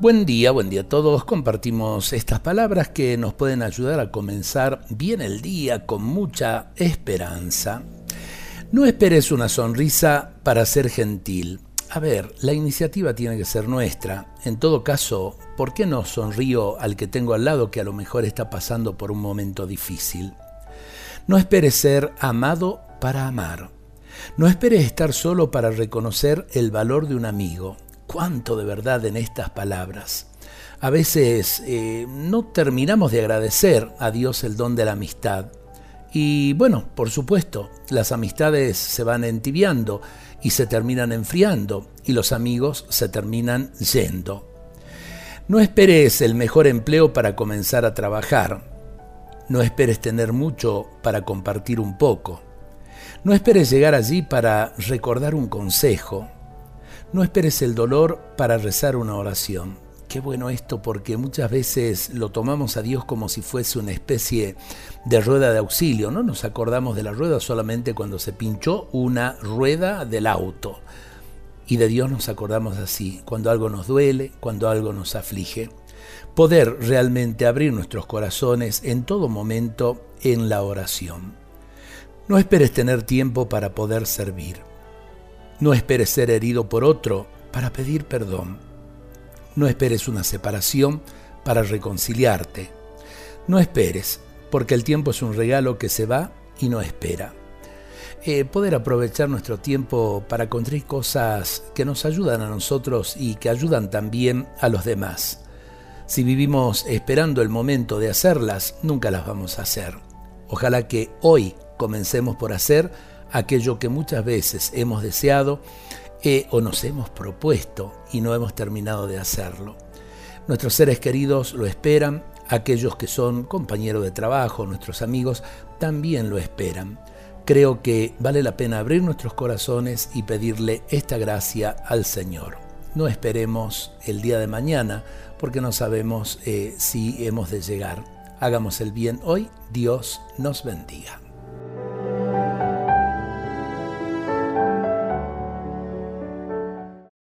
Buen día, buen día a todos. Compartimos estas palabras que nos pueden ayudar a comenzar bien el día con mucha esperanza. No esperes una sonrisa para ser gentil. A ver, la iniciativa tiene que ser nuestra. En todo caso, ¿por qué no sonrío al que tengo al lado que a lo mejor está pasando por un momento difícil? No esperes ser amado para amar. No esperes estar solo para reconocer el valor de un amigo cuánto de verdad en estas palabras. A veces eh, no terminamos de agradecer a Dios el don de la amistad. Y bueno, por supuesto, las amistades se van entibiando y se terminan enfriando y los amigos se terminan yendo. No esperes el mejor empleo para comenzar a trabajar. No esperes tener mucho para compartir un poco. No esperes llegar allí para recordar un consejo. No esperes el dolor para rezar una oración. Qué bueno esto porque muchas veces lo tomamos a Dios como si fuese una especie de rueda de auxilio. No nos acordamos de la rueda solamente cuando se pinchó una rueda del auto. Y de Dios nos acordamos así, cuando algo nos duele, cuando algo nos aflige. Poder realmente abrir nuestros corazones en todo momento en la oración. No esperes tener tiempo para poder servir. No esperes ser herido por otro para pedir perdón. No esperes una separación para reconciliarte. No esperes, porque el tiempo es un regalo que se va y no espera. Eh, poder aprovechar nuestro tiempo para construir cosas que nos ayudan a nosotros y que ayudan también a los demás. Si vivimos esperando el momento de hacerlas, nunca las vamos a hacer. Ojalá que hoy comencemos por hacer aquello que muchas veces hemos deseado eh, o nos hemos propuesto y no hemos terminado de hacerlo. Nuestros seres queridos lo esperan, aquellos que son compañeros de trabajo, nuestros amigos, también lo esperan. Creo que vale la pena abrir nuestros corazones y pedirle esta gracia al Señor. No esperemos el día de mañana porque no sabemos eh, si hemos de llegar. Hagamos el bien hoy, Dios nos bendiga.